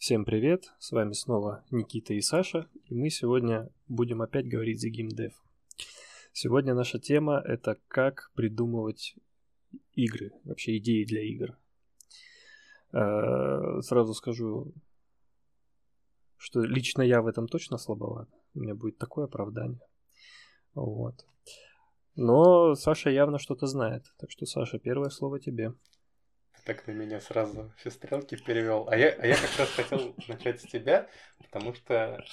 Всем привет, с вами снова Никита и Саша, и мы сегодня будем опять говорить за геймдев. Сегодня наша тема — это как придумывать игры, вообще идеи для игр. Э, сразу скажу, что лично я в этом точно слабоват. У меня будет такое оправдание. Вот. Но Саша явно что-то знает. Так что, Саша, первое слово тебе. Так на меня сразу все стрелки перевел. А я, а я как раз хотел начать с тебя, потому что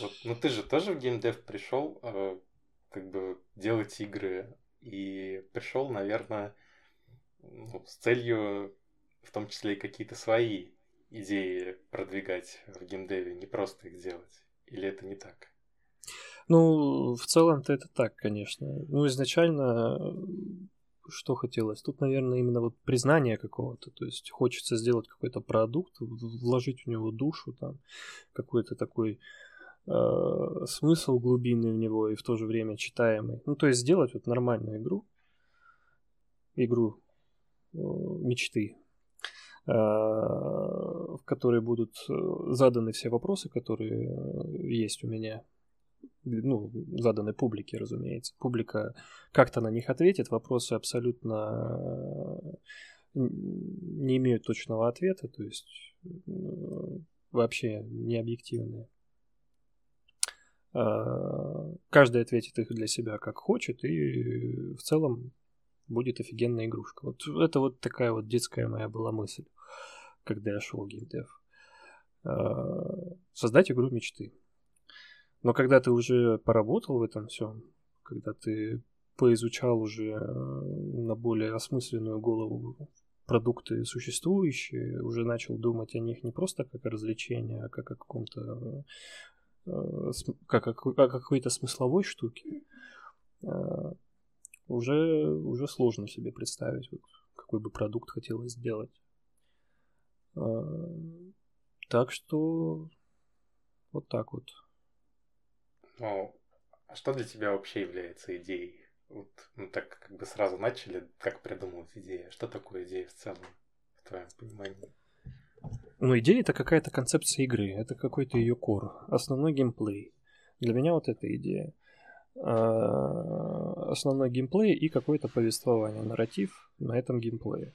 вот, ну ты же тоже в геймдев пришел э, как бы делать игры. И пришел, наверное, ну, с целью в том числе и какие-то свои идеи продвигать в геймдеве, не просто их делать. Или это не так? Ну, в целом-то это так, конечно. Ну, изначально что хотелось? Тут, наверное, именно вот признание какого-то. То есть хочется сделать какой-то продукт, вложить в него душу, там, какой-то такой э, смысл глубинный в него и в то же время читаемый. Ну, то есть сделать вот нормальную игру, игру э, мечты, э, в которой будут э, заданы все вопросы, которые э, есть у меня ну, заданы публике, разумеется. Публика как-то на них ответит, вопросы абсолютно не имеют точного ответа, то есть вообще не объективные. А, каждый ответит их для себя как хочет, и в целом будет офигенная игрушка. Вот это вот такая вот детская моя была мысль, когда я шел в геймдев. Создать игру мечты. Но когда ты уже поработал в этом всем, когда ты поизучал уже э, на более осмысленную голову продукты существующие, уже начал думать о них не просто как о развлечении, а как о каком-то э, как о, о какой-то смысловой штуке, э, уже, уже сложно себе представить, вот, какой бы продукт хотелось сделать. Так что вот так вот. Ну, а что для тебя вообще является идеей? Вот мы так как бы сразу начали, как придумывать идею. Что такое идея в целом, в твоем понимании? Ну, идея это какая-то концепция игры, это какой-то ее кор, основной геймплей. Для меня вот эта идея. А, основной геймплей и какое-то повествование, нарратив на этом геймплее.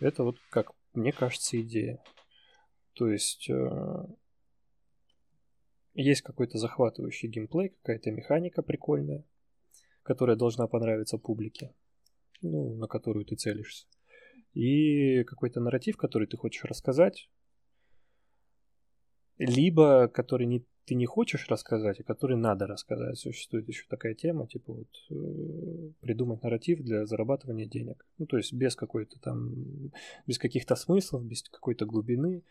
Это вот, как мне кажется, идея. То есть э, есть какой-то захватывающий геймплей, какая-то механика прикольная, которая должна понравиться публике, ну, на которую ты целишься. И какой-то нарратив, который ты хочешь рассказать, либо который не, ты не хочешь рассказать, а который надо рассказать. Существует еще такая тема, типа вот э, придумать нарратив для зарабатывания денег. Ну, то есть без какой-то там, без каких-то смыслов, без какой-то глубины,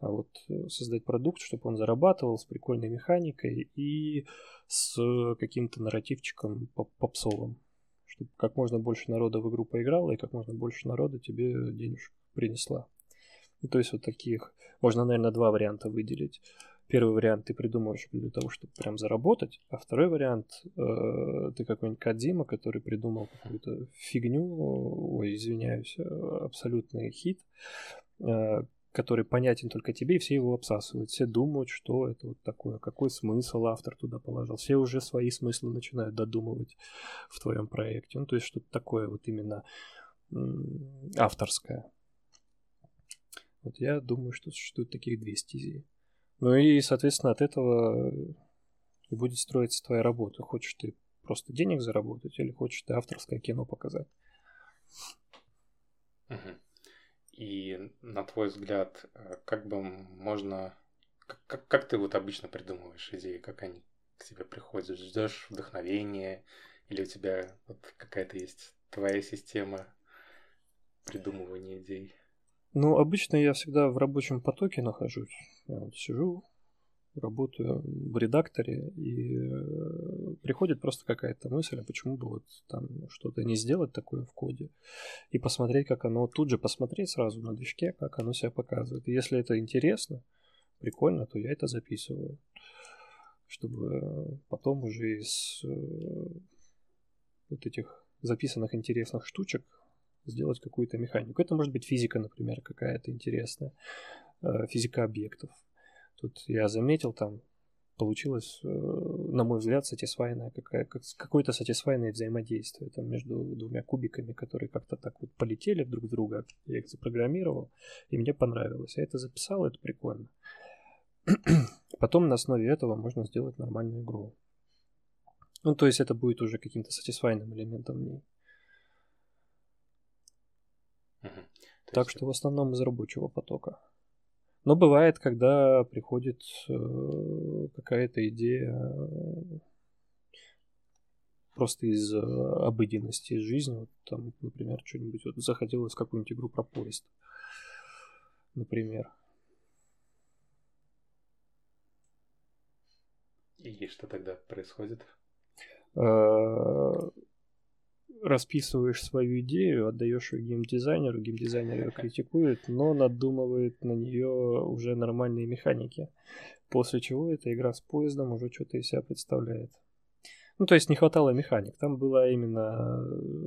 а вот э, создать продукт, чтобы он зарабатывал с прикольной механикой и с каким-то нарративчиком попсовым, чтобы как можно больше народа в игру поиграло и как можно больше народа тебе денежек принесла. Ну, то есть вот таких, можно, наверное, два варианта выделить. Первый вариант ты придумываешь для того, чтобы прям заработать, а второй вариант э, ты какой-нибудь Кадзима, который придумал какую-то фигню, ой, извиняюсь, э, абсолютный хит, э, который понятен только тебе, и все его обсасывают. Все думают, что это вот такое, какой смысл автор туда положил. Все уже свои смыслы начинают додумывать в твоем проекте. Ну, то есть что-то такое вот именно авторское. Вот я думаю, что существует таких две стези. Ну и, соответственно, от этого и будет строиться твоя работа. Хочешь ты просто денег заработать или хочешь ты авторское кино показать. Uh-huh. И на твой взгляд, э, как бы можно... Как, как ты вот обычно придумываешь идеи, как они к тебе приходят? Ждешь вдохновения? Или у тебя вот какая-то есть твоя система придумывания идей? Ну, обычно я всегда в рабочем потоке нахожусь. Я вот сижу, работаю в редакторе, и э, приходит просто какая-то мысль, а почему бы вот там что-то не сделать такое в коде, и посмотреть, как оно, тут же посмотреть сразу на движке, как оно себя показывает. И если это интересно, прикольно, то я это записываю, чтобы потом уже из э, вот этих записанных интересных штучек сделать какую-то механику. Это может быть физика, например, какая-то интересная, э, физика объектов. Тут я заметил, там получилось, э, на мой взгляд, сатисфайное, какая, какое-то сатисфайное взаимодействие там, между двумя кубиками, которые как-то так вот полетели друг в друга. Я их запрограммировал, и мне понравилось. Я это записал, это прикольно. Потом на основе этого можно сделать нормальную игру. Ну, то есть это будет уже каким-то сатисфайным элементом в ней. Угу. Так есть... что в основном из рабочего потока. Но бывает, когда приходит э, какая-то идея э, просто из э, обыденности, из жизни. Вот там, например, что-нибудь вот захотелось какую-нибудь игру про поезд. Например. И что тогда происходит? Расписываешь свою идею, отдаешь ее геймдизайнеру, геймдизайнер ее критикует, но надумывает на нее уже нормальные механики. После чего эта игра с поездом уже что-то из себя представляет. Ну, то есть не хватало механик. Там была именно,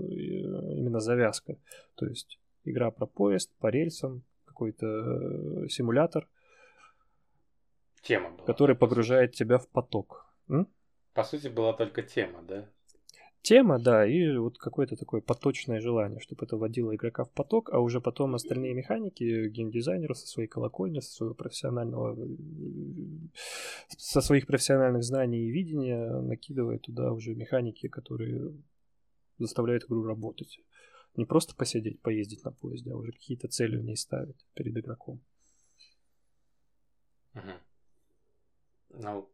э, именно завязка. То есть игра про поезд, по рельсам, какой-то э, симулятор. Тема была. Который погружает тебя в поток. М? По сути, была только тема, да? Тема, да, и вот какое-то такое поточное желание, чтобы это вводило игрока в поток, а уже потом остальные механики геймдизайнеры со своей колокольни, со своего профессионального, со своих профессиональных знаний и видения накидывает туда уже механики, которые заставляют игру работать. Не просто посидеть, поездить на поезде, а уже какие-то цели в ней ставить перед игроком. Ну,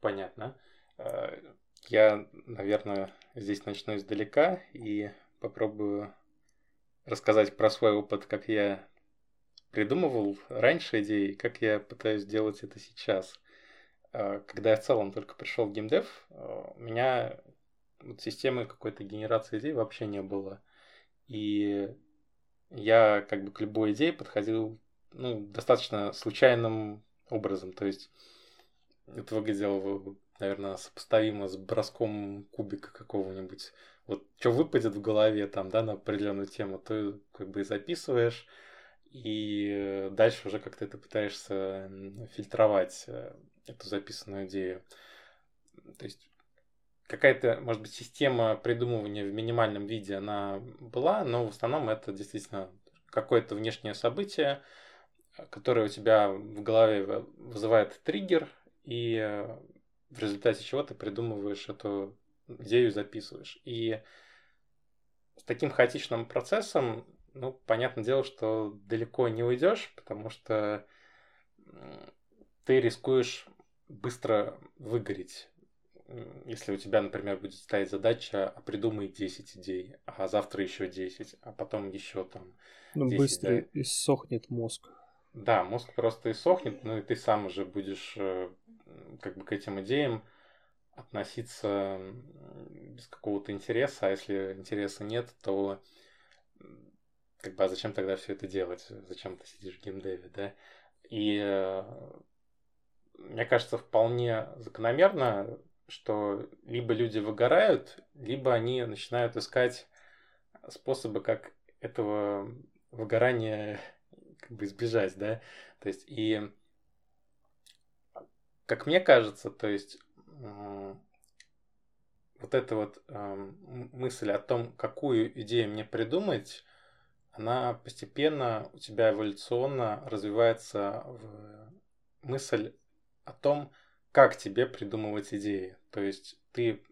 понятно. Я, наверное, здесь начну издалека и попробую рассказать про свой опыт, как я придумывал раньше идеи, как я пытаюсь сделать это сейчас. Э, когда я в целом только пришел в геймдев, э, у меня вот системы какой-то генерации идей вообще не было. И я как бы к любой идее подходил ну, достаточно случайным образом. То есть это выглядело наверное, сопоставимо с броском кубика какого-нибудь. Вот что выпадет в голове там, да, на определенную тему, то как бы и записываешь, и дальше уже как-то это пытаешься фильтровать э, эту записанную идею. То есть какая-то, может быть, система придумывания в минимальном виде она была, но в основном это действительно какое-то внешнее событие, которое у тебя в голове вызывает триггер, и в результате чего ты придумываешь эту идею, записываешь. И с таким хаотичным процессом, ну, понятное дело, что далеко не уйдешь, потому что ты рискуешь быстро выгореть. Если у тебя, например, будет стоять задача, а придумай 10 идей, а завтра еще 10, а потом еще там. Ну, 10, быстро да? иссохнет мозг. Да, мозг просто иссохнет, ну и ты сам уже будешь э, как бы к этим идеям относиться без какого-то интереса, а если интереса нет, то как бы, а зачем тогда все это делать? Зачем ты сидишь в геймдеве, да? И э, мне кажется, вполне закономерно, что либо люди выгорают, либо они начинают искать способы, как этого выгорания как бы избежать, да? То есть и как мне кажется, то есть вот эта вот мысль о том, какую идею мне придумать, она постепенно у тебя эволюционно развивается в мысль о том, как тебе придумывать идеи. То есть ты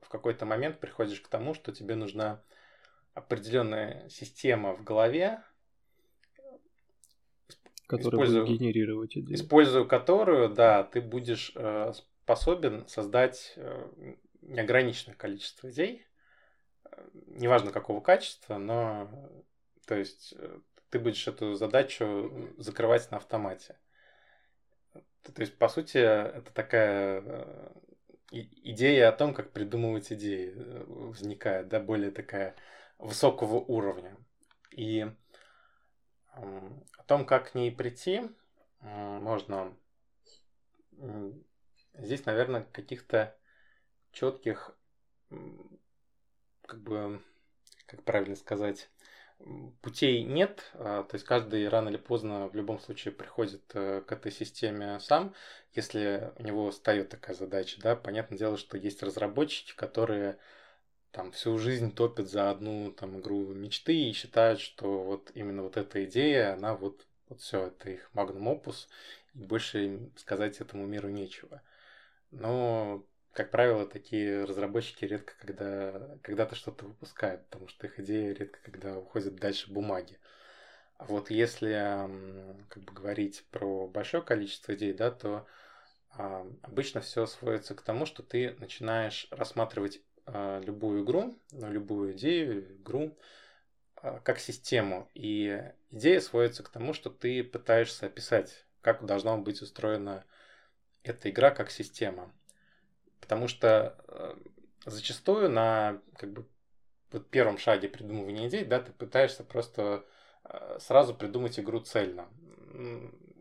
в какой-то момент приходишь к тому, что тебе нужна определенная система в голове, Которая используя, будет генерировать идеи. Используя которую, да, ты будешь э, способен создать э, неограниченное количество идей, неважно какого качества, но то есть э, ты будешь эту задачу закрывать на автомате. То есть, по сути, это такая э, идея о том, как придумывать идеи э, возникает, да, более такая высокого уровня. И том, как к ней прийти, можно здесь, наверное, каких-то четких, как бы, как правильно сказать, путей нет, а, то есть каждый рано или поздно в любом случае приходит э, к этой системе сам, если у него встает такая задача, да, понятное дело, что есть разработчики, которые там всю жизнь топят за одну там игру мечты и считают, что вот именно вот эта идея, она вот, вот все, это их магнум опус, и больше сказать этому миру нечего. Но как правило, такие разработчики редко когда когда-то что-то выпускают, потому что их идеи редко когда уходят дальше бумаги. А вот если как бы говорить про большое количество идей, да, то а, обычно все сводится к тому, что ты начинаешь рассматривать любую игру, любую идею, игру а, как систему. И идея сводится к тому, что ты пытаешься описать, как должна быть устроена эта игра как система. Потому что э, зачастую на как бы, первом шаге придумывания идей, да, ты пытаешься просто э, сразу придумать игру цельно.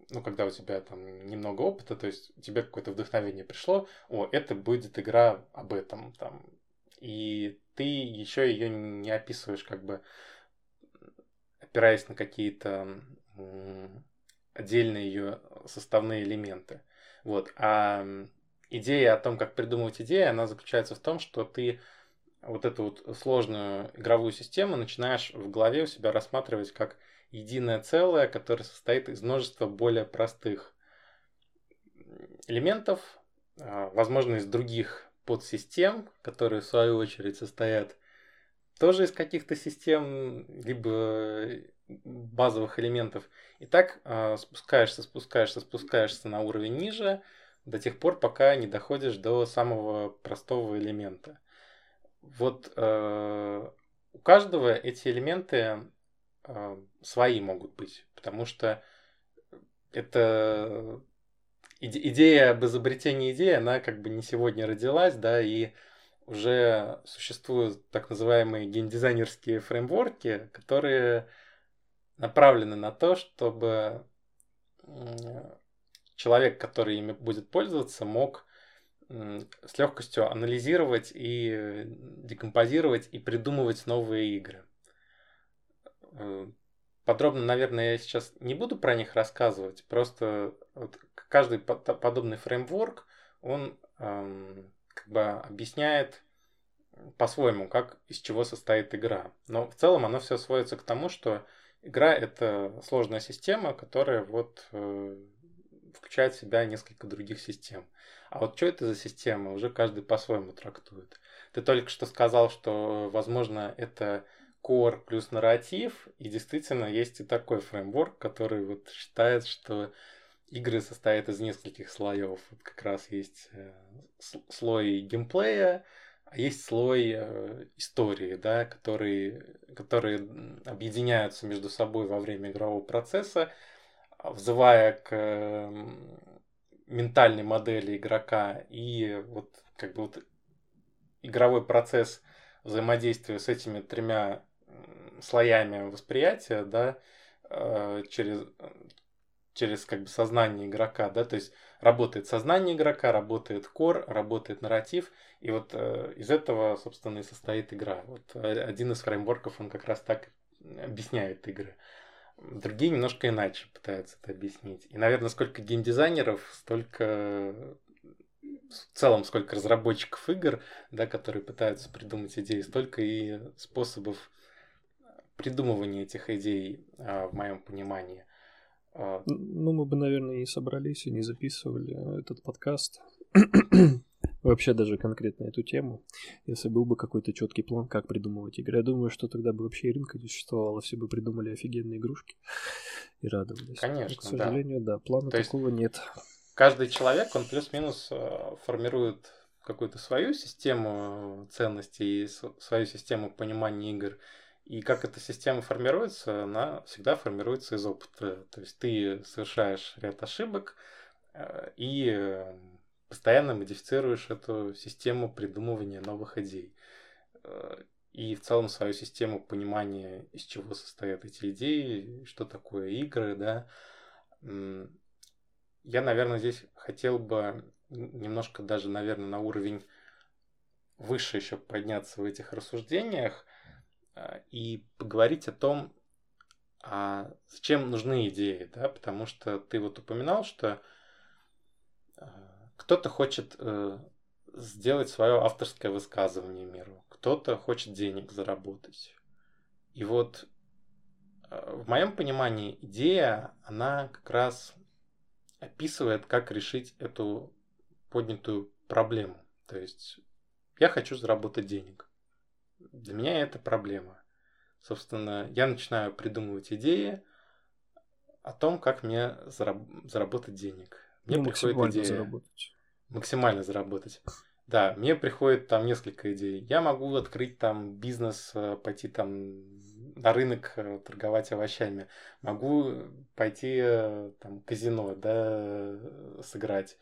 Ну, когда у тебя там немного опыта, то есть тебе какое-то вдохновение пришло, о, это будет игра об этом, там, и ты еще ее не описываешь, как бы опираясь на какие-то отдельные ее составные элементы. Вот. А идея о том, как придумывать идеи, она заключается в том, что ты вот эту вот сложную игровую систему начинаешь в голове у себя рассматривать как единое целое, которое состоит из множества более простых элементов, а, возможно, из других подсистем, которые в свою очередь состоят тоже из каких-то систем, либо базовых элементов. И так а, спускаешься, спускаешься, спускаешься на уровень ниже – до тех пор, пока не доходишь до самого простого элемента. Вот э, у каждого эти элементы э, свои могут быть, потому что это идея об изобретении идеи, она как бы не сегодня родилась, да, и уже существуют так называемые геймдизайнерские фреймворки, которые направлены на то, чтобы человек, который ими будет пользоваться, мог с легкостью анализировать и декомпозировать и придумывать новые игры. Э, подробно, наверное, я сейчас не буду про них рассказывать, просто вот каждый подобный фреймворк, он эм, как бы объясняет по-своему, как из чего состоит игра. Но в целом оно все сводится к тому, что игра это сложная система, которая вот э, включает в себя несколько других систем. А вот что это за система, уже каждый по-своему трактует. Ты только что сказал, что, возможно, это core плюс нарратив, и действительно есть и такой фреймворк, который вот считает, что игры состоят из нескольких слоев. Вот как раз есть э, слой геймплея, а есть слой э, истории, да, которые, которые объединяются между собой во время игрового процесса, взывая к ментальной модели игрока и вот как бы вот игровой процесс взаимодействия с этими тремя слоями восприятия, да, э, через, через как бы сознание игрока, да, то есть работает сознание игрока, работает кор, работает нарратив, и вот э, из этого, собственно, и состоит игра. Вот э, один из фреймворков, он как раз так объясняет игры. Другие немножко иначе пытаются это объяснить. И, наверное, сколько геймдизайнеров, столько в целом сколько разработчиков игр, да, которые пытаются придумать идеи, столько и способов придумывания этих идей, а, в моем понимании. А, ну, мы бы, наверное, и собрались, и не записывали этот подкаст вообще даже конкретно эту тему, если был бы какой-то четкий план, как придумывать игры. Я думаю, что тогда бы вообще и рынка не существовало, все бы придумали офигенные игрушки и радовались. Конечно, Но, К сожалению, да, да плана То такого нет. Каждый человек, он плюс-минус э, формирует какую-то свою систему ценностей и свою систему понимания игр. И как эта система формируется, она всегда формируется из опыта. То есть ты совершаешь ряд ошибок, э, и э, постоянно модифицируешь эту систему придумывания новых идей. Э, и в целом свою систему понимания, из чего состоят эти идеи, что такое игры, да. Я, наверное, здесь хотел бы немножко даже, наверное, на уровень выше еще подняться в этих рассуждениях. Э, и поговорить о том, а зачем нужны идеи, да, потому что ты вот упоминал, что э, кто-то хочет э, сделать свое авторское высказывание миру, кто-то хочет денег заработать. И вот в моем понимании идея, она как раз описывает, как решить эту поднятую проблему. То есть я хочу заработать денег. Для меня это проблема. Собственно, я начинаю придумывать идеи о том, как мне зараб- заработать денег. Мне ну, приходит максимально идея заработать. максимально заработать. Да, мне приходит там несколько идей. Я могу открыть там бизнес, э, пойти там на рынок э, торговать овощами. Могу пойти э, там казино, да, сыграть.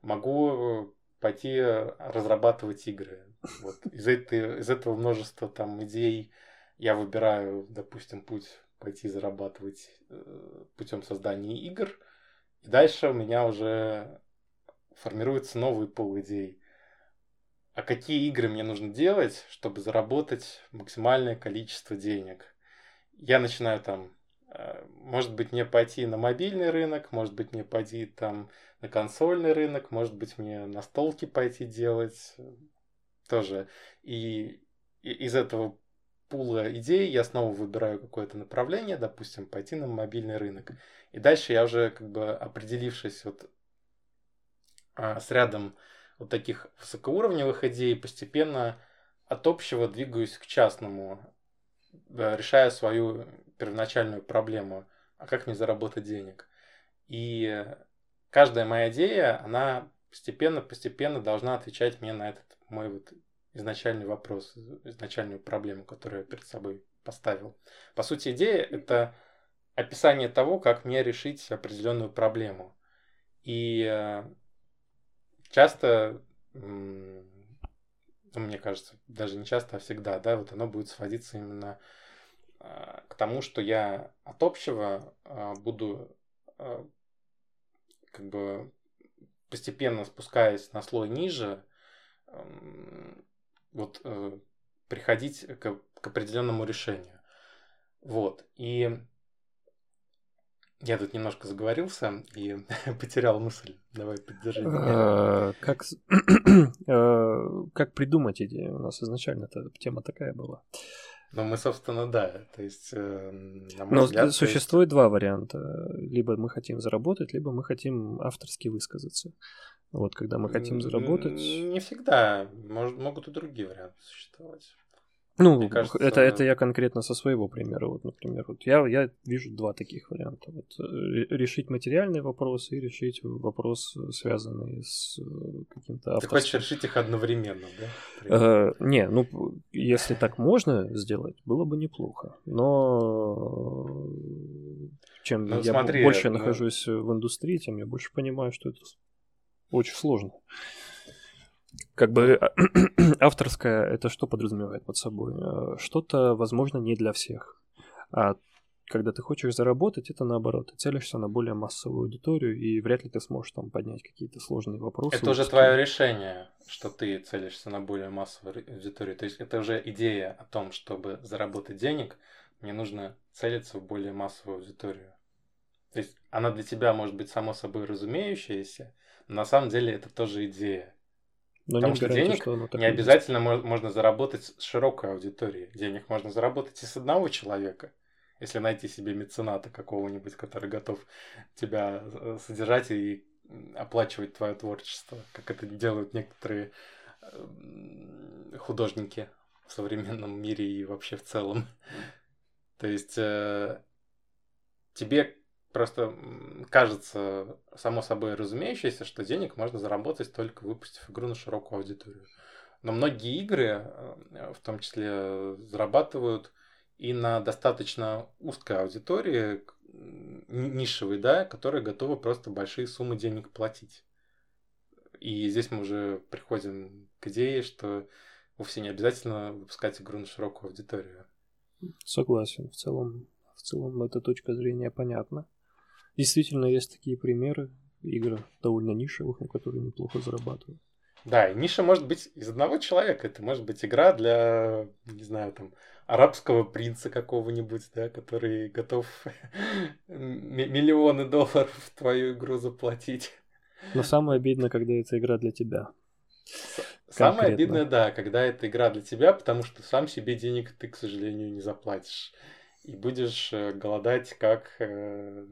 Могу пойти разрабатывать игры. Вот из, этой, из этого множества там идей я выбираю, допустим, путь пойти зарабатывать путем создания игр. И дальше у меня уже формируется новый пол идей а какие игры мне нужно делать, чтобы заработать максимальное количество денег. Я начинаю там, э, может быть, мне пойти на мобильный рынок, может быть, мне пойти там на консольный рынок, может быть, мне на столке пойти делать тоже. И из этого пула идей я снова выбираю какое-то направление, допустим, пойти на мобильный рынок. И дальше я уже как бы определившись вот а, с рядом вот таких высокоуровневых идей, постепенно от общего двигаюсь к частному, решая свою первоначальную проблему, а как мне заработать денег. И каждая моя идея, она постепенно-постепенно должна отвечать мне на этот мой вот изначальный вопрос, изначальную проблему, которую я перед собой поставил. По сути, идея — это описание того, как мне решить определенную проблему. И э, часто, ну, мне кажется, даже не часто, а всегда, да, вот оно будет сводиться именно а, к тому, что я от общего а, буду как бы постепенно спускаясь на слой ниже, вот э, приходить к, к определенному решению. Вот. И я тут немножко заговорился и потерял мысль. Давай поддержи меня. А, как, а, как придумать идею? У нас изначально эта тема такая была. Ну, мы, собственно, да. То есть, э, на мой Но взгляд, существует есть... два варианта. Либо мы хотим заработать, либо мы хотим авторски высказаться. Вот, когда мы хотим заработать... Не всегда. Может, могут и другие варианты существовать. Ну, Мне кажется, это, это я конкретно со своего примера. Вот, например, вот я, я вижу два таких варианта. Вот, э, решить материальный вопрос и решить вопрос, связанный с э, каким-то авторским. Ты хочешь решить их одновременно, да? Э, не, ну, если так можно сделать, было бы неплохо. Но чем ну, я смотри, больше ну... нахожусь в индустрии, тем я больше понимаю, что это очень сложно как бы авторское это что подразумевает под собой? Э, что-то, возможно, не для всех. А когда ты хочешь заработать, это наоборот. Ты целишься на более массовую аудиторию, и вряд ли ты сможешь там поднять какие-то сложные вопросы. Это уже твое решение, что ты целишься на более массовую аудиторию. То есть это уже идея о том, чтобы заработать денег, мне нужно целиться в более массовую аудиторию. То есть она для тебя может быть само собой разумеющаяся, но на самом деле это тоже идея. Но Потому что гарантии, денег что не обязательно есть. можно заработать с широкой аудиторией. Денег можно заработать и с одного человека. Если найти себе мецената какого-нибудь, который готов тебя э, содержать и оплачивать твое творчество, как это делают некоторые художники в современном мире и вообще в целом. То есть э, тебе Просто кажется само собой разумеющееся, что денег можно заработать только выпустив игру на широкую аудиторию. Но многие игры, э, в том числе, зарабатывают и на достаточно узкой аудитории, нишевой, да, которая готова просто большие суммы денег платить. И здесь мы уже приходим к идее, что вовсе не обязательно выпускать игру на широкую аудиторию. Согласен. В целом, в целом эта точка зрения понятна. Действительно, есть такие примеры игр довольно нишевых, на которые неплохо зарабатывают. Да, и ниша может быть из одного человека. Это может быть игра для, не знаю, там, арабского принца какого-нибудь, да, который готов миллионы долларов в твою игру заплатить. Но самое обидно, когда это игра для тебя. Самое обидное, да, когда это игра для тебя, потому что сам себе денег ты, к сожалению, не заплатишь. И будешь э, голодать, как э,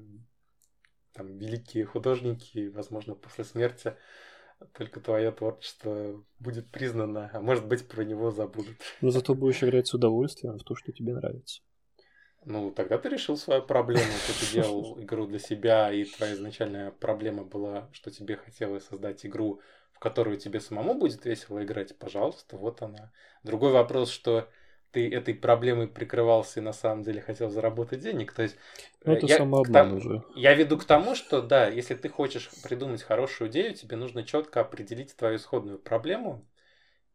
там, великие художники, возможно, после смерти только твое творчество будет признано, а может быть, про него забудут. Но зато будешь играть с удовольствием в то, что тебе нравится. Ну, тогда ты решил свою проблему, ты делал игру для себя, и твоя изначальная проблема была, что тебе хотелось создать игру, в которую тебе самому будет весело играть, пожалуйста, вот она. Другой вопрос, что ты этой проблемой прикрывался и на самом деле хотел заработать денег. То есть ну, это я, самообман тому, уже. Я веду к тому, что да, если ты хочешь придумать хорошую идею, тебе нужно четко определить твою исходную проблему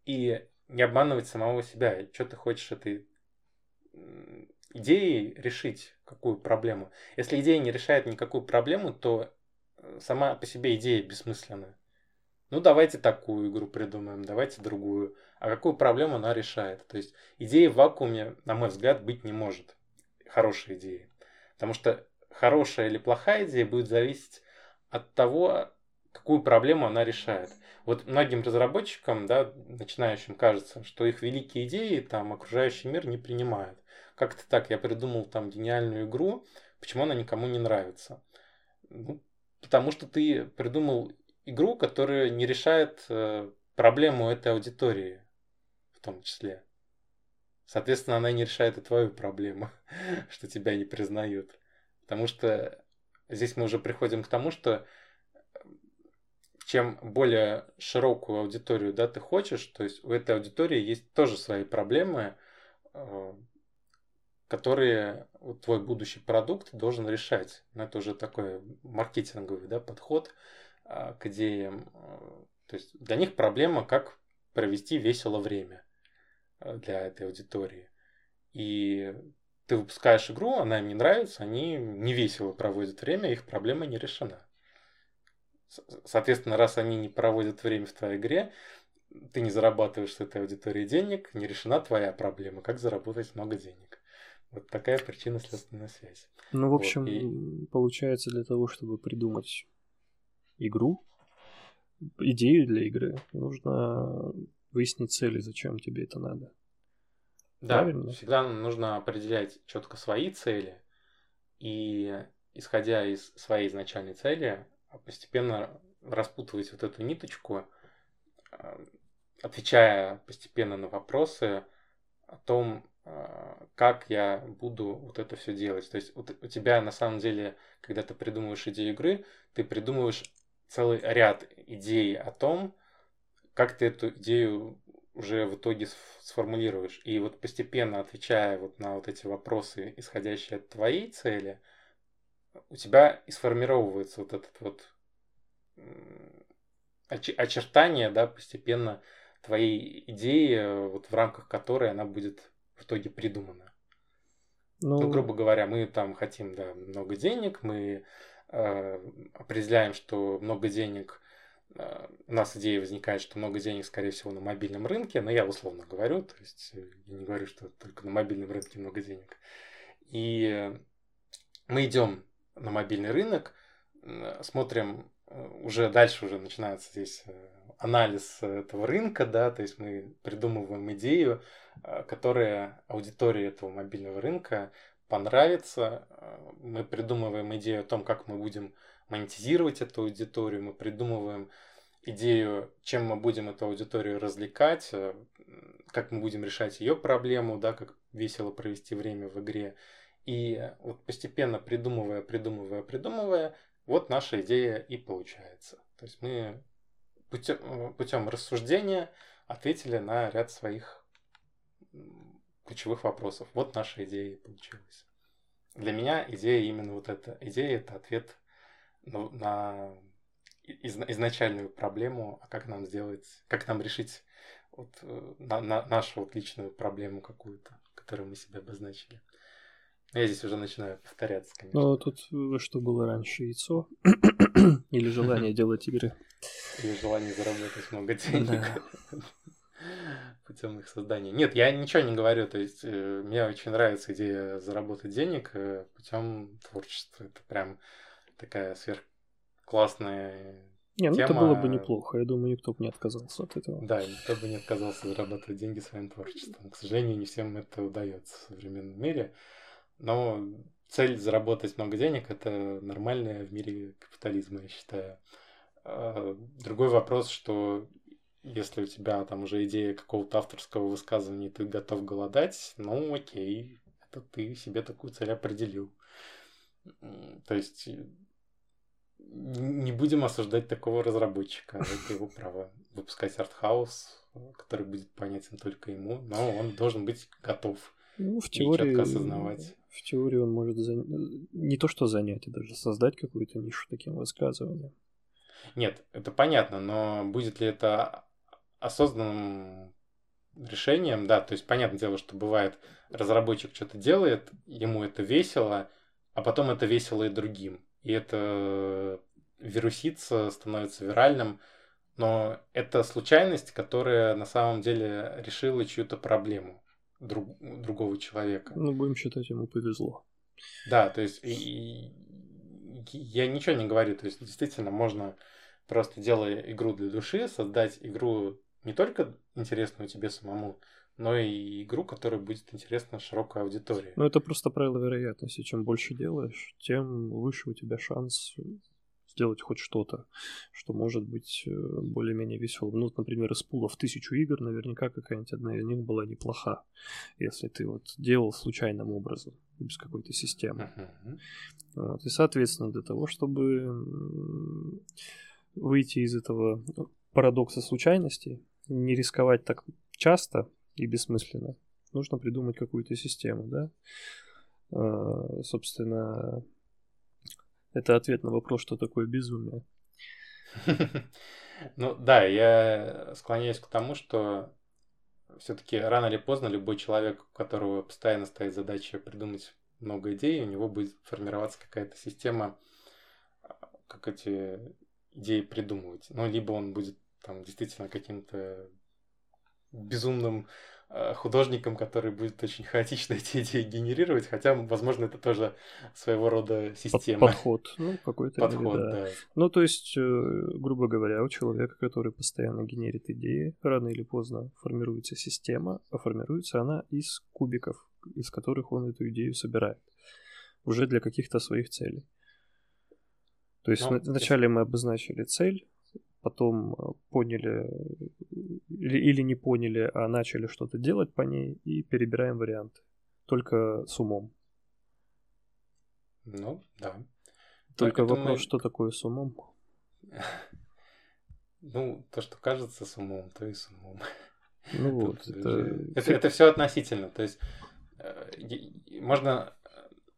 и не обманывать самого себя. Что ты хочешь этой идеей решить, какую проблему. Если идея не решает никакую проблему, то э, сама по себе идея бессмысленная. Ну, давайте такую игру придумаем, давайте другую. А какую проблему она решает? То есть идеи в вакууме, на мой взгляд, быть не может. Хорошей идеи. Потому что хорошая или плохая идея будет зависеть от того, какую проблему она решает. Вот многим разработчикам, да, начинающим кажется, что их великие идеи там окружающий мир не принимают. Как-то так, я придумал там гениальную игру, почему она никому не нравится? Ну, потому что ты придумал игру, которая не решает э, проблему этой аудитории в том числе. Соответственно, она не решает и твою проблему, что тебя не признают. Потому что здесь мы уже приходим к тому, что чем более широкую аудиторию да, ты хочешь, то есть у этой аудитории есть тоже свои проблемы, э, которые твой будущий продукт должен решать. Но это уже такой маркетинговый да, подход. А, к идеям. А, то есть для них проблема, как провести весело время для этой аудитории. И ты выпускаешь игру, она им не нравится, они не весело проводят время, их проблема не решена. Соответственно, раз они не проводят время в твоей игре, ты не зарабатываешь с этой аудиторией денег, не решена твоя проблема, как заработать много денег. Вот такая причинно-следственная связь. Ну, в общем, вот, и... получается, для того, чтобы придумать игру, идею для игры, нужно выяснить цели, зачем тебе это надо. Да, Правильно? всегда нужно определять четко свои цели и, исходя из своей изначальной цели, постепенно распутывать вот эту ниточку, а, отвечая постепенно на вопросы о том, а, как я буду вот это все делать. То есть вот у тебя на самом деле, когда ты придумываешь идею игры, ты придумываешь целый ряд идей о том, как ты эту идею уже в итоге сформулируешь. И вот постепенно отвечая вот на вот эти вопросы, исходящие от твоей цели, у тебя и сформировывается вот этот вот очертание, да, постепенно твоей идеи, вот в рамках которой она будет в итоге придумана. Ну, ну грубо говоря, мы там хотим, да, много денег, мы Э, определяем, что много денег, у нас идея возникает, что много денег, скорее всего, на мобильном рынке, но я условно говорю, то есть э, я не говорю, что только на мобильном рынке много денег. И мы идем на мобильный рынок, смотрим, уже дальше уже начинается здесь анализ этого рынка, да, то есть мы придумываем идею, которая аудитория этого мобильного рынка понравится. Э, мы придумываем идею о том, как мы будем монетизировать эту аудиторию, мы придумываем идею, чем мы будем эту аудиторию развлекать, э, как мы будем решать ее проблему, да, как весело провести время в игре. И вот постепенно придумывая, придумывая, придумывая, вот наша идея и получается. То есть мы путем, э, путем рассуждения ответили на ряд своих ключевых вопросов. Вот наша идея и получилась. Для меня идея именно вот эта. Идея это ответ на, на из, изначальную проблему, а как нам сделать, как нам решить вот, э, на, на, нашу вот личную проблему какую-то, которую мы себе обозначили. Я здесь уже начинаю повторяться, конечно. Ну, тут э, что было раньше, яйцо или желание делать игры? Или желание заработать много денег. Путем их создания. Нет, я ничего не говорю. То есть э, мне очень нравится идея заработать денег путем творчества. Это прям такая сверхклассная не, ну тема... это было бы неплохо. Я думаю, никто бы не отказался от этого. Да, никто бы не отказался зарабатывать деньги своим творчеством. К сожалению, не всем это удается в современном мире. Но цель заработать много денег это нормальная в мире капитализма, я считаю. А, другой вопрос, что если у тебя там уже идея какого-то авторского высказывания, и ты готов голодать, ну окей, это ты себе такую цель определил. То есть не будем осуждать такого разработчика. Это его право выпускать артхаус, который будет понятен только ему, но он должен быть готов ну, в теории, осознавать. В теории он может зан... не то что занять, а даже создать какую-то нишу таким высказыванием. Нет, это понятно, но будет ли это осознанным решением, да, то есть понятное дело, что бывает разработчик что-то делает, ему это весело, а потом это весело и другим и это вирусится, становится виральным, но это случайность, которая на самом деле решила чью-то проблему друг, другого человека. Ну, будем считать, ему повезло. Да, то есть и, и, я ничего не говорю, то есть действительно можно просто делая игру для души, создать игру не только интересную тебе самому, но и игру, которая будет интересна широкой аудитории. Ну, это просто правило вероятности. Чем больше делаешь, тем выше у тебя шанс сделать хоть что-то, что может быть э, более-менее веселым. Ну, например, из пула в тысячу игр наверняка какая-нибудь одна из них была неплоха, если ты вот делал случайным образом, без какой-то системы. Uh-huh. Вот. И, соответственно, для того, чтобы выйти из этого парадокса случайностей, не рисковать так часто, и бессмысленно. Нужно придумать какую-то систему, да? А, собственно, это ответ на вопрос, что такое безумие. Ну да, я склоняюсь к тому, что все-таки рано или поздно любой человек, у которого постоянно стоит задача придумать много идей, у него будет формироваться какая-то система, как эти идеи придумывать. Ну, либо он будет там действительно каким-то безумным э, художником, который будет очень хаотично эти идеи генерировать, хотя, возможно, это тоже своего рода система. Подход, ну, какой-то. Подход, мере, да. да. Ну, то есть, э, грубо говоря, у человека, который постоянно генерит идеи, рано или поздно формируется система, а формируется она из кубиков, из которых он эту идею собирает, уже для каких-то своих целей. То есть, ну, вначале мы обозначили цель, потом э, поняли или, или не поняли, а начали что-то делать по ней и перебираем варианты. Только с умом. Ну, да. Только вопрос, мы... что такое с умом? Ну, то, что кажется с умом, то и с умом. Ну вот, это... Это, это все относительно. То есть э, можно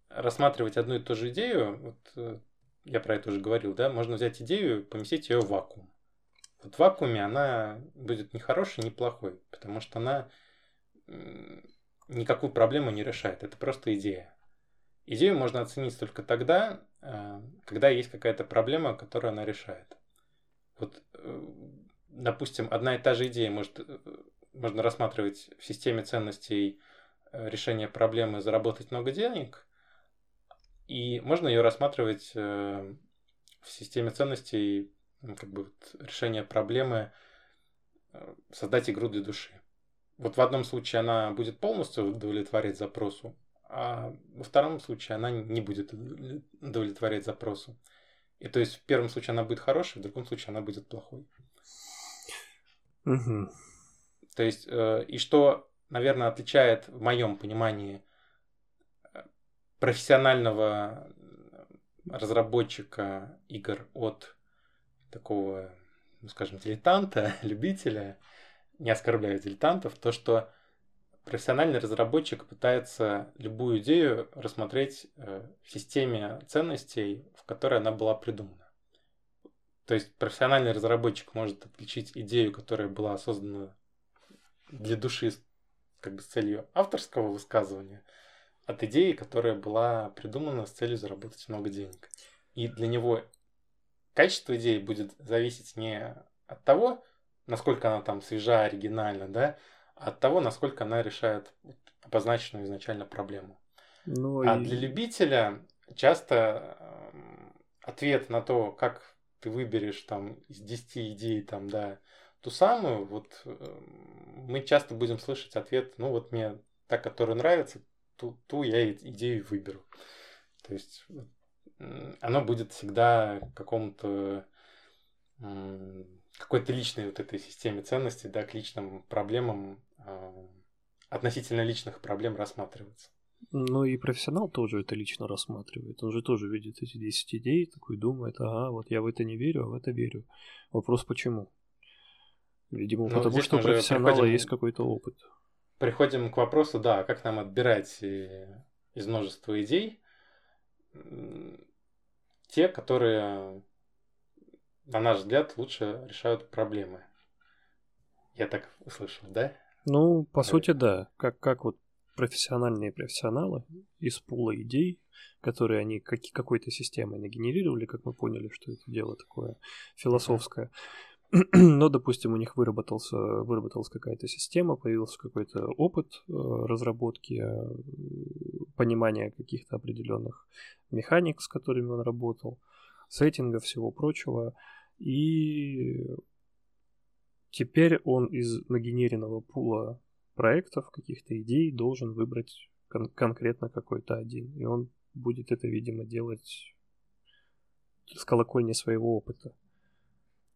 рассматривать одну и ту же идею, вот э, я про это уже говорил, да, можно взять идею, поместить ее в вакуум. Вот в вакууме она будет не хорошей, не плохой, потому что она никакую проблему не решает. Это просто идея. Идею можно оценить только тогда, э, когда есть какая-то проблема, которую она решает. Вот, э, допустим, одна и та же идея может, э, можно рассматривать в системе ценностей решения проблемы заработать много денег, и можно ее рассматривать в системе ценностей как бы вот решение проблемы э, создать игру для души. Вот в одном случае она будет полностью удовлетворять запросу, а во втором случае она не будет удовлетворять запросу. И то есть в первом случае она будет хорошей, в другом случае она будет плохой. Угу. То есть, э, и что, наверное, отличает в моем понимании э, профессионального разработчика игр от такого, ну, скажем, дилетанта, любителя, не оскорбляю дилетантов, то, что профессиональный разработчик пытается любую идею рассмотреть э, в системе ценностей, в которой она была придумана. То есть профессиональный разработчик может отличить идею, которая была создана для души как бы с целью авторского высказывания, от идеи, которая была придумана с целью заработать много денег. И для него качество идеи будет зависеть не от того, насколько она там свежа, оригинальна, да, а от того, насколько она решает обозначенную изначально проблему. Ну, а и... для любителя часто эм, ответ на то, как ты выберешь там из 10 идей там, да, ту самую, вот эм, мы часто будем слышать ответ, ну вот мне та, которая нравится, ту, ту я идею выберу. То есть оно будет всегда какому-то какой-то личной вот этой системе ценностей, да, к личным проблемам, э, относительно личных проблем рассматриваться. Ну и профессионал тоже это лично рассматривает. Он же тоже видит эти 10 идей, такой думает, ага, вот я в это не верю, а в это верю. Вопрос почему? Видимо, ну, потому что у профессионала приходим, есть какой-то опыт. Приходим к вопросу, да, как нам отбирать э, из множества идей те, которые, на наш взгляд, лучше решают проблемы. Я так услышал, да? Ну, по Давай. сути, да. Как, как вот профессиональные профессионалы из пула идей, которые они как, какой-то системой нагенерировали, как мы поняли, что это дело такое философское. Но, допустим, у них выработался, выработалась какая-то система, появился какой-то опыт э, разработки, э, понимания каких-то определенных механик, с которыми он работал, сеттинга, всего прочего. И теперь он из нагенеренного пула проектов, каких-то идей должен выбрать кон- конкретно какой-то один. И он будет это, видимо, делать с колокольни своего опыта.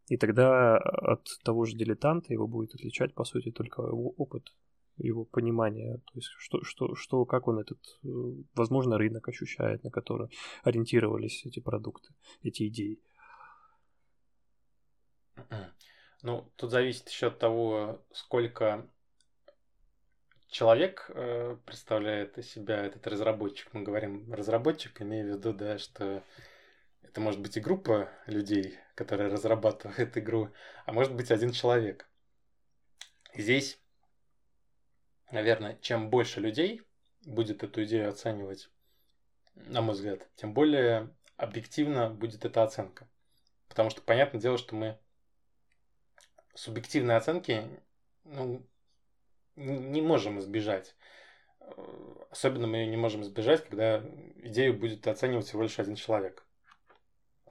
И тогда от того же дилетанта его будет отличать, по сути, только его опыт, его понимание, то есть что, что, что как он этот, э, возможно, рынок ощущает, на который ориентировались эти продукты, эти идеи. Ну, тут зависит еще от того, сколько человек э, представляет из себя этот разработчик. Мы говорим разработчик, имея в виду, да, что это может быть и группа людей, которая разрабатывает игру, а может быть один человек. Здесь, наверное, чем больше людей будет эту идею оценивать, на мой взгляд, тем более объективно будет эта оценка. Потому что понятное дело, что мы субъективной оценки ну, не можем избежать. Особенно мы ее не можем избежать, когда идею будет оценивать всего лишь один человек.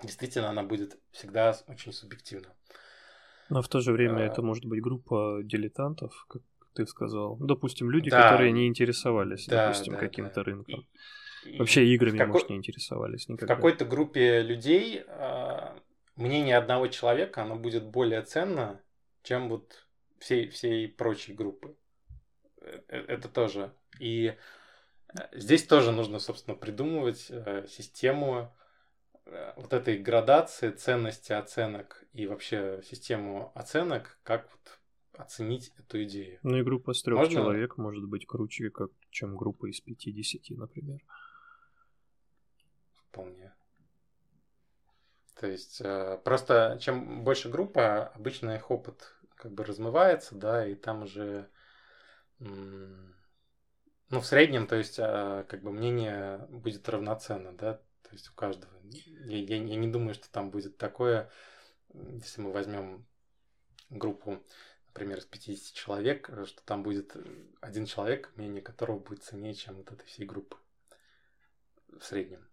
Действительно, она будет всегда очень субъективна. Но в то же время а... это может быть группа дилетантов, как ты сказал. Допустим, люди, да. которые не интересовались, да, допустим, да, каким-то да. рынком. И, Вообще играми, какой... может, не интересовались никогда. В какой-то группе людей э, мнение одного человека, оно будет более ценно, чем вот всей, всей прочей группы. Э, э, это тоже. И э, здесь тоже нужно, собственно, придумывать систему вот этой градации ценности оценок и вообще систему оценок, как вот оценить эту идею. Ну и группа с трех Можно... человек может быть круче, как, чем группа из 50, например. Вполне. То есть просто чем больше группа, обычно их опыт как бы размывается, да, и там уже ну, в среднем, то есть, а, как бы мнение будет равноценно, да, то есть у каждого. Я, я, я не думаю, что там будет такое, если мы возьмем группу, например, из 50 человек, что там будет один человек, мнение которого будет ценнее, чем вот этой всей группы в среднем.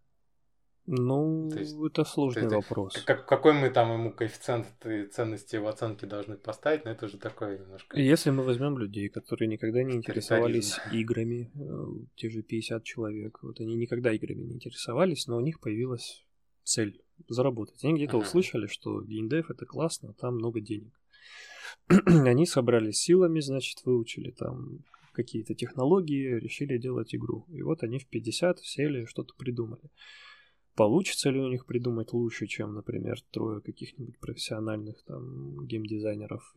Ну, есть, это сложный есть, вопрос. Как, какой мы там ему коэффициент ценности его оценки должны поставить, но это уже такое немножко. Если мы возьмем людей, которые никогда не интересовались играми, э, те же 50 человек, вот они никогда играми не интересовались, но у них появилась цель заработать. Они где-то ага. услышали, что геймдев это классно, там много денег. они собрались силами, значит, выучили там какие-то технологии, решили делать игру. И вот они в 50 сели, что-то придумали. Получится ли у них придумать лучше, чем, например, трое каких-нибудь профессиональных там геймдизайнеров,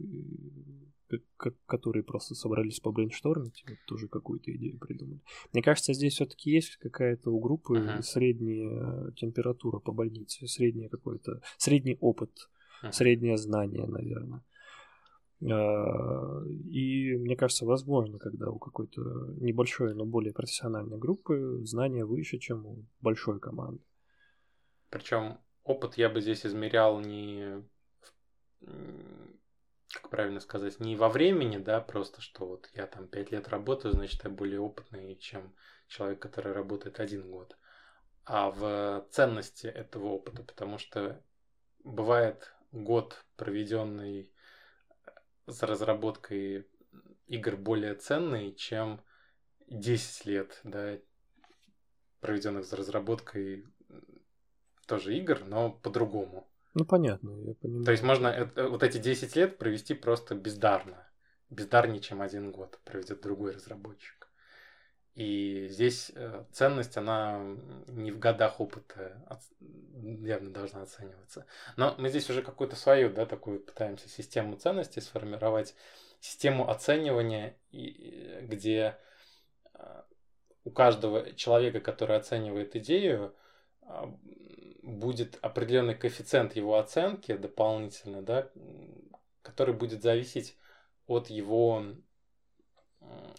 которые просто собрались по брейнштормить и тоже какую-то идею придумали. Мне кажется, здесь все-таки есть какая-то у группы uh-huh. средняя температура по больнице, средний какой-то, средний опыт, uh-huh. среднее знание, наверное. А, и мне кажется, возможно, когда у какой-то небольшой, но более профессиональной группы знания выше, чем у большой команды. Причем опыт я бы здесь измерял не, правильно сказать, не во времени, да, просто что вот я там пять лет работаю, значит, я более опытный, чем человек, который работает один год, а в ценности этого опыта, потому что бывает год, проведенный за разработкой игр более ценный, чем 10 лет, да, проведенных за разработкой тоже игр, но по-другому. Ну, понятно, я понимаю. То есть можно это, вот эти 10 лет провести просто бездарно. Бездарнее, чем один год проведет другой разработчик. И здесь э, ценность, она не в годах опыта явно должна оцениваться. Но мы здесь уже какую-то свою, да, такую пытаемся систему ценностей сформировать, систему оценивания, где э, у каждого человека, который оценивает идею, а, будет определенный коэффициент его оценки дополнительно, да, который будет зависеть от его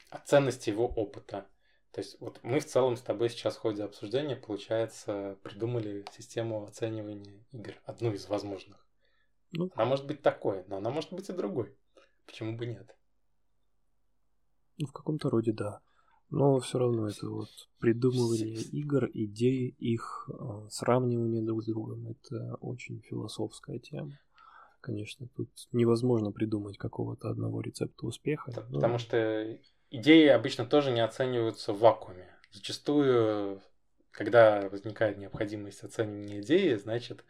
от ценности его опыта. То есть вот мы в целом с тобой сейчас в ходе обсуждения, получается, придумали систему оценивания игр, одну из возможных. Ну, она может быть такой, но она может быть и другой. Почему бы нет? Ну, в каком-то роде да. Но все равно это вот придумывание игр, идей, их э, сравнивание друг с другом, это очень философская тема. Конечно, тут невозможно придумать какого-то одного рецепта успеха. Да, но... Потому что идеи обычно тоже не оцениваются в вакууме. Зачастую, когда возникает необходимость оценивания идеи, значит,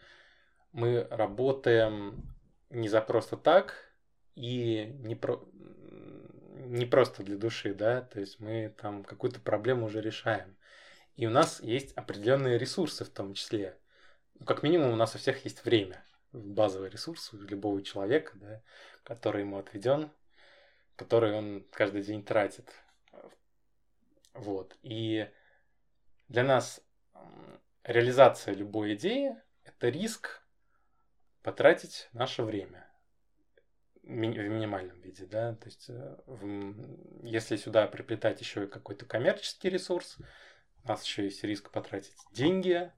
мы работаем не за просто так и не, про не просто для души, да, то есть мы там какую-то проблему уже решаем. И у нас есть определенные ресурсы в том числе. Ну, как минимум у нас у всех есть время, базовый ресурс у любого человека, да, который ему отведен, который он каждый день тратит. Вот. И для нас реализация любой идеи – это риск потратить наше время в минимальном виде, да, то есть э, в, если сюда приплетать еще какой-то коммерческий ресурс, у нас еще есть риск потратить деньги,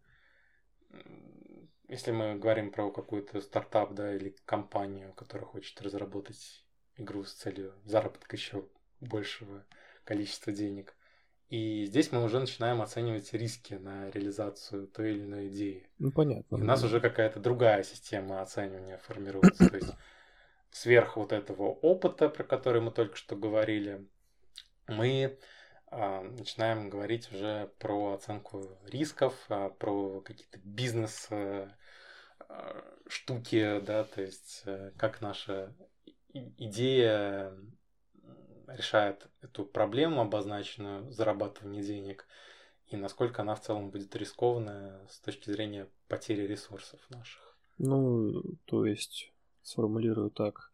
если мы говорим про какой-то стартап, да, или компанию, которая хочет разработать игру с целью заработка еще большего количества денег. И здесь мы уже начинаем оценивать риски на реализацию той или иной идеи. Ну, понятно. И у нас уже какая-то другая система оценивания формируется. То есть сверх вот этого опыта, про который мы только что говорили, мы а, начинаем говорить уже про оценку рисков, а, про какие-то бизнес а, штуки, да, то есть э, как наша идея решает эту проблему, обозначенную зарабатывание денег, и насколько она в целом будет рискованная с точки зрения потери ресурсов наших. Ну, то есть сформулирую так.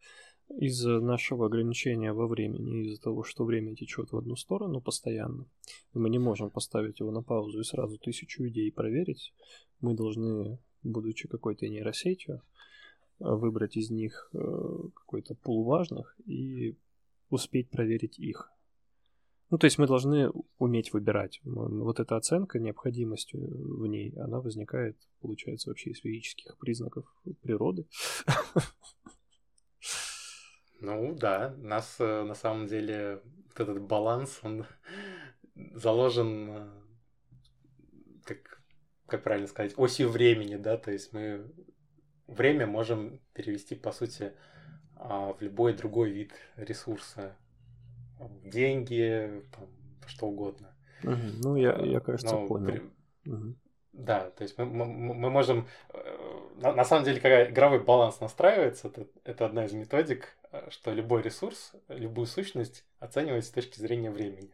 Из-за нашего ограничения во времени, из-за того, что время течет в одну сторону постоянно, и мы не можем поставить его на паузу и сразу тысячу идей проверить, мы должны, будучи какой-то нейросетью, выбрать из них э, какой-то пул важных и успеть проверить их. Ну, то есть мы должны уметь выбирать. Вот эта оценка, необходимость в ней, она возникает, получается, вообще из физических признаков природы. Ну да, нас э, на самом деле вот этот баланс, он заложен, э, как, как правильно сказать, осью времени, да, то есть мы время можем перевести, по сути, а, в любой другой вид ресурса. Деньги, там, что угодно. Угу. Ну, я, я кажется, Но понял. При... Угу. Да, то есть мы, мы, мы можем... Э, на, на самом деле, когда игровой баланс настраивается, это, это одна из методик, э, что любой ресурс, любую сущность оценивать с точки зрения времени.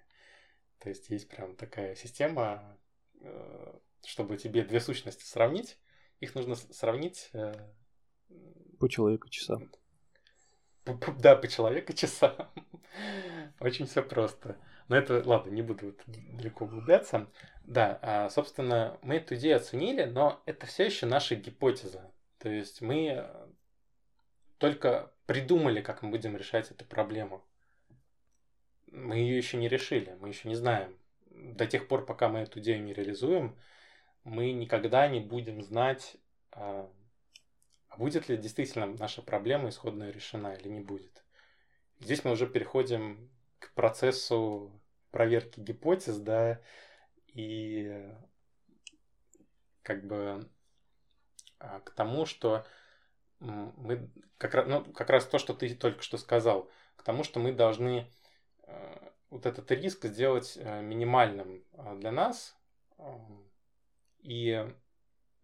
То есть есть прям такая система, э, чтобы тебе две сущности сравнить, их нужно сравнить... По человеку часам. Да, по человеку часам. Очень все просто. Но это, ладно, не буду вот далеко углубляться. Да, а, собственно, мы эту идею оценили, но это все еще наша гипотеза. То есть мы только придумали, как мы будем решать эту проблему. Мы ее еще не решили, мы еще не знаем. До тех пор, пока мы эту идею не реализуем, мы никогда не будем знать, а, будет ли действительно наша проблема исходная решена или не будет. Здесь мы уже переходим к процессу проверки гипотез, да, и как бы а, к тому, что мы как раз, ну, как раз то, что ты только что сказал, к тому, что мы должны э, вот этот риск сделать э, минимальным а, для нас и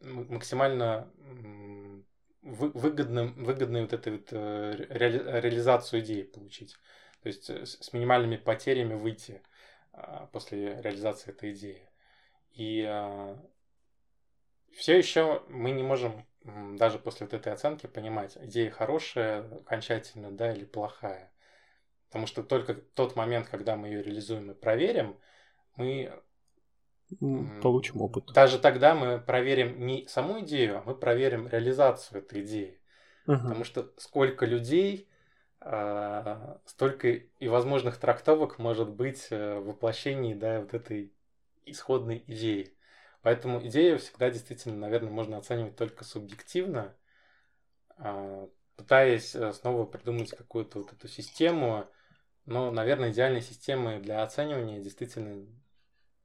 максимально выгодным, выгодную вот эту вот э, реализацию идеи получить. То есть с минимальными потерями выйти а, после реализации этой идеи. И все еще мы не можем даже после вот этой оценки понимать, идея хорошая окончательно, да, или плохая. Потому что только тот момент, когда мы ее реализуем и проверим, мы получим опыт. Даже тогда мы проверим не саму идею, а мы проверим реализацию этой идеи. Угу. Потому что сколько людей, а, столько и возможных трактовок может быть э, в воплощении да, вот этой исходной идеи. Поэтому идею всегда действительно, наверное, можно оценивать только субъективно, а, пытаясь э, снова придумать какую-то вот эту систему. Но, наверное, идеальной системы для оценивания действительно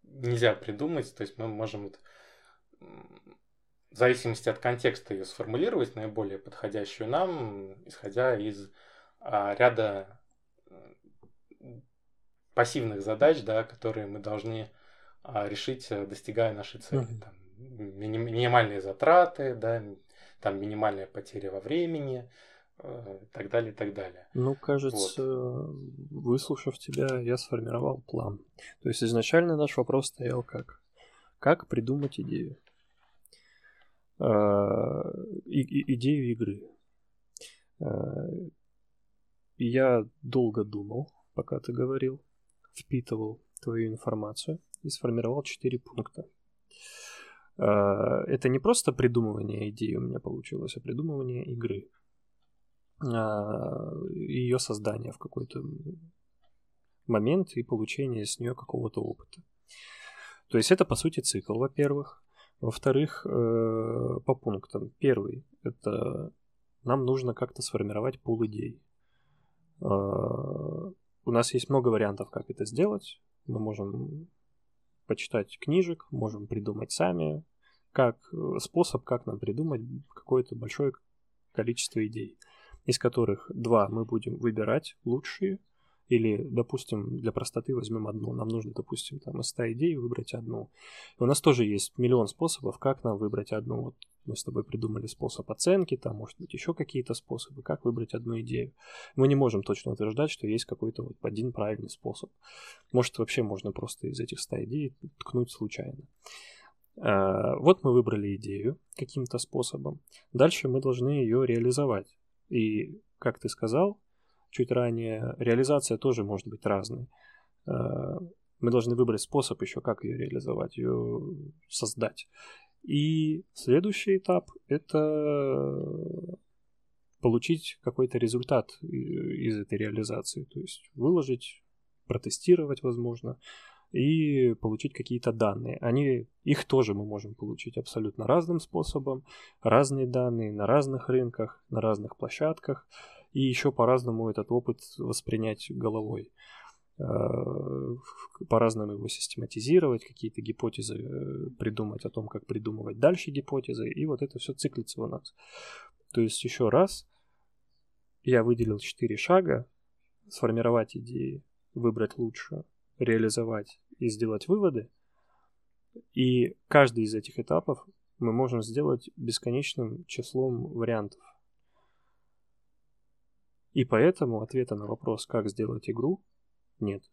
нельзя придумать. То есть мы можем в зависимости от контекста ее сформулировать наиболее подходящую нам, исходя из а, ряда пассивных задач, да, которые мы должны а, решить, э, достигая нашей цели. Mm-hmm. Там, минимальные затраты, да, там минимальная потеря во времени, и так далее, и так далее. Ну, кажется, вот. выслушав тебя, я сформировал план. То есть изначально наш вопрос стоял как? Как придумать идею? А, и, и, идею игры. А, я долго думал, пока ты говорил, впитывал твою информацию и сформировал четыре пункта. А, это не просто придумывание идеи у меня получилось, а придумывание игры. А, Ее создание в какой-то момент и получение с нее какого-то опыта. То есть это, по сути, цикл, во-первых. Во-вторых, э, по пунктам. Первый – это нам нужно как-то сформировать пул идей. А, у нас есть много вариантов, как это сделать. Мы можем почитать книжек, можем придумать сами, как э, способ, как нам придумать какое-то большое количество идей, из которых два мы будем выбирать лучшие, или, допустим, для простоты возьмем одну. Нам нужно, допустим, там из 100 идей выбрать одну. И у нас тоже есть миллион способов, как нам выбрать одну. Вот мы с тобой придумали способ оценки, там, может быть, еще какие-то способы, как выбрать одну идею. Мы не можем точно утверждать, что есть какой-то вот один правильный способ. Может, вообще можно просто из этих 100 идей ткнуть случайно. А, вот мы выбрали идею каким-то способом. Дальше мы должны ее реализовать. И, как ты сказал чуть ранее, реализация тоже может быть разной. А, мы должны выбрать способ еще, как ее реализовать, ее создать. И следующий этап – это получить какой-то результат из этой реализации, то есть выложить, протестировать, возможно, и получить какие-то данные. Они, их тоже мы можем получить абсолютно разным способом, разные данные на разных рынках, на разных площадках, и еще по-разному этот опыт воспринять головой. Э, по-разному его систематизировать, какие-то гипотезы э, придумать о том, как придумывать дальше гипотезы, и вот это все циклится у нас. То есть еще раз, я выделил четыре шага, сформировать идеи, выбрать лучшую, реализовать и сделать выводы. И каждый из этих этапов мы можем сделать бесконечным числом вариантов. И поэтому ответа на вопрос, как сделать игру, нет.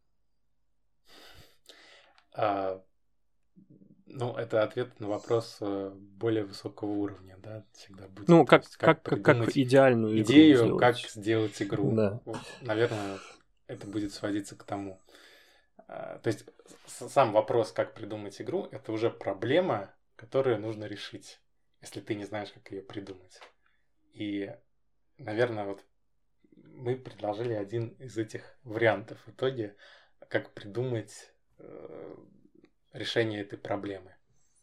А, ну, это ответ на вопрос э, более высокого уровня, да, всегда будет. Ну, как, есть, как, как, как идеальную идею, сделать. как сделать игру. Да. Вот, наверное, это будет сводиться к тому. А, то есть сам вопрос, как придумать игру, это уже проблема, которую нужно решить, если ты не знаешь, как ее придумать. И, наверное, вот мы предложили один из этих вариантов в итоге, как придумать э, решение этой проблемы.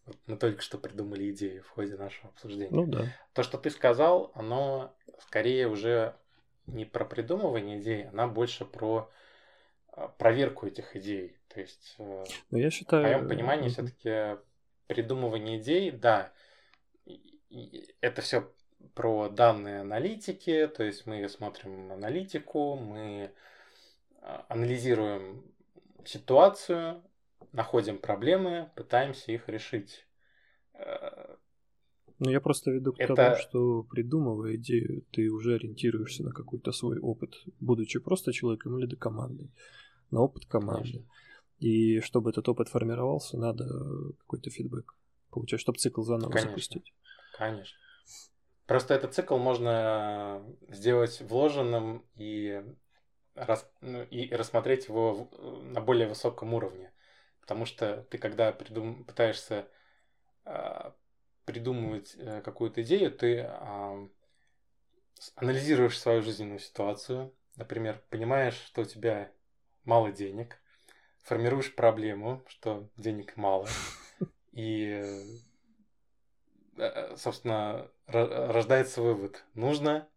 Вот мы только что придумали идею в ходе нашего обсуждения. Ну да. То, что ты сказал, оно скорее уже не про придумывание идей, она больше про проверку этих идей. То есть, Но ну, я считаю... в моем понимании, все-таки придумывание идей, да, это все про данные аналитики, то есть мы смотрим аналитику, мы а, анализируем ситуацию, находим проблемы, пытаемся их решить. Э, ну, я просто веду к это... тому, что придумывая идею, ты уже ориентируешься на какой-то свой опыт, будучи просто человеком или командой, на опыт команды. Конечно. И чтобы этот опыт формировался, надо какой-то фидбэк получать, чтобы цикл заново Конечно. запустить. Конечно. Просто этот цикл можно сделать вложенным и, рас, ну, и рассмотреть его на более высоком уровне. Потому что ты, когда придум, пытаешься э, придумывать э, какую-то идею, ты э, анализируешь свою жизненную ситуацию, например, понимаешь, что у тебя мало денег, формируешь проблему, что денег мало, и Э, собственно, рождается вывод. Нужно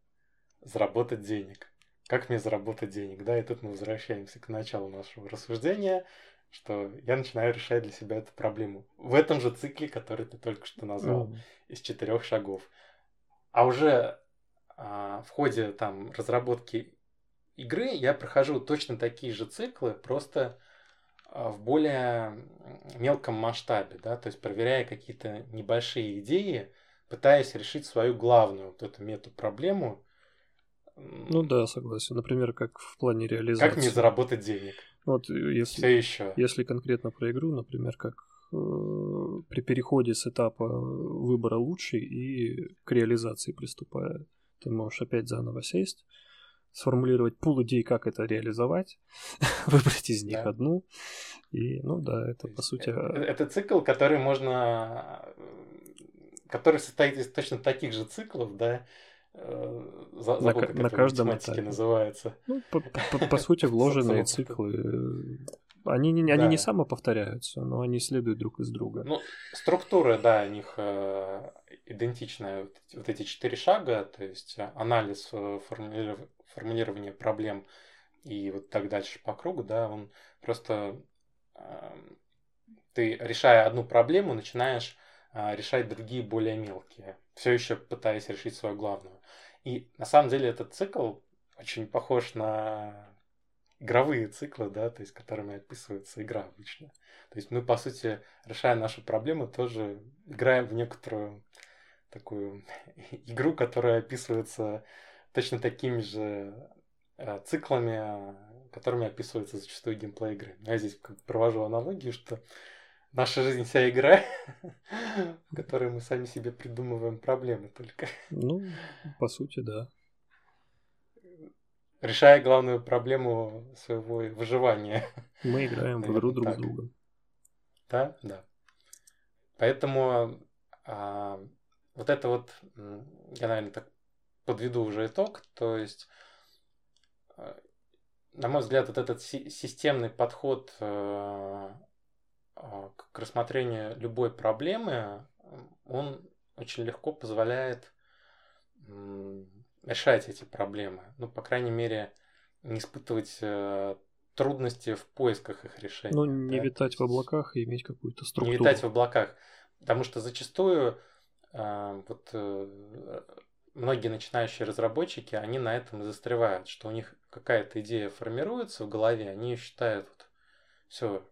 заработать денег. Как мне заработать денег? Да, и тут мы возвращаемся к началу нашего рассуждения, что я начинаю решать для себя эту проблему. В этом же цикле, который ты только что назвал, mm. из четырех шагов. А уже а, в ходе там разработки игры я прохожу точно такие же циклы, просто а, в более мелком масштабе, да, то есть проверяя какие-то небольшие идеи, пытаясь решить свою главную вот эту мету-проблему. Ну да, согласен. Например, как в плане реализации. Как мне заработать денег? Вот э, если, Все еще. если конкретно про игру, например, как э, при переходе с этапа выбора лучший и к реализации приступая, ты можешь опять заново сесть, сформулировать пул идей, как это реализовать, выбрать из них да. одну. И, ну да, это по сути... Это, э, это цикл, который можно... который состоит из точно таких же циклов, да, э, забыл, на, как на это каждом этапе. называется. Ну, по, по, по сути, вложенные циклы. Они, не, они да. не самоповторяются, но они следуют друг из друга. Ну, структура, да, у них э, идентичная. Вот, вот эти четыре шага, то есть анализ, э, формулирование, проблем и вот так дальше по кругу, да, он просто э, ты решая одну проблему, начинаешь э, решать другие более мелкие, все еще пытаясь решить свою главную. И на самом деле этот цикл очень похож на игровые циклы, да, то есть которыми описывается игра обычно. То есть мы, по сути, решая нашу проблему, тоже играем в некоторую такую игру, которая описывается точно такими же э, циклами, которыми описывается зачастую геймплей игры. Я здесь провожу аналогию, что наша жизнь вся игра, в которой мы сами себе придумываем проблемы только. Ну, по сути, да. Решая главную проблему своего выживания. Мы играем в игру друг с другом. Да, да. Поэтому а, вот это вот, я, наверное, так подведу уже итог. То есть, э, на мой взгляд, вот этот системный подход э, э, к рассмотрению любой проблемы, он очень легко позволяет решать эти проблемы. Ну, по крайней мере, не испытывать трудности в поисках их решения. Ну, не да? витать в облаках и иметь какую-то структуру. Не витать в облаках. Потому что зачастую вот многие начинающие разработчики, они на этом и застревают, что у них какая-то идея формируется в голове, они считают, вот, все,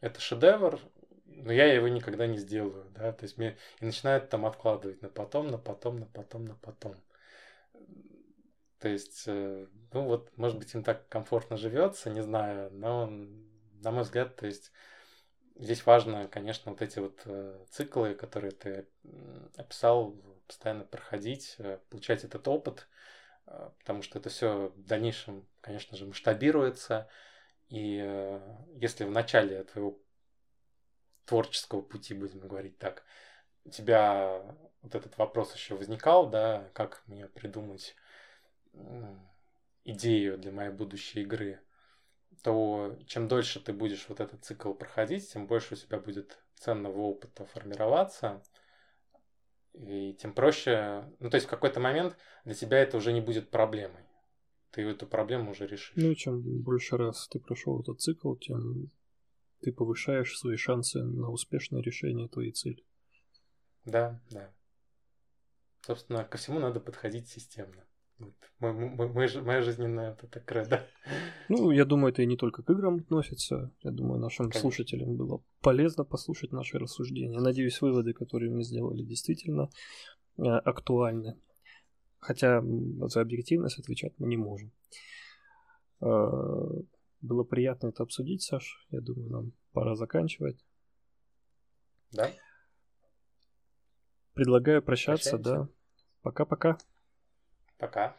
это шедевр, но я его никогда не сделаю, да, то есть мне и начинают там откладывать на потом, на потом, на потом, на потом. То есть, э, ну вот, может быть, им так комфортно живется, не знаю, но, на мой взгляд, то есть, здесь важно, конечно, вот эти вот э, циклы, которые ты описал, постоянно проходить, э, получать этот опыт, э, потому что это все в дальнейшем, конечно же, масштабируется. И э, если в начале твоего творческого пути, будем говорить так, у тебя вот этот вопрос еще возникал, да, как мне придумать идею для моей будущей игры, то чем дольше ты будешь вот этот цикл проходить, тем больше у тебя будет ценного опыта формироваться, и тем проще, ну то есть в какой-то момент для тебя это уже не будет проблемой. Ты эту проблему уже решишь. Ну, чем больше раз ты прошел этот цикл, тем ты повышаешь свои шансы на успешное решение твоей цели. Да, да. Собственно, ко всему надо подходить системно. Мой, мой, моя жизненная это так кредо. Ну, я думаю, это и не только к играм относится. Я думаю, нашим Конечно. слушателям было полезно послушать наши рассуждения. Надеюсь, выводы, которые мы сделали, действительно э, актуальны. Хотя за объективность отвечать мы не можем. Э, было приятно это обсудить, Саш. Я думаю, нам пора заканчивать. Да. Предлагаю прощаться, Прощаемся. да. Пока-пока. Пока.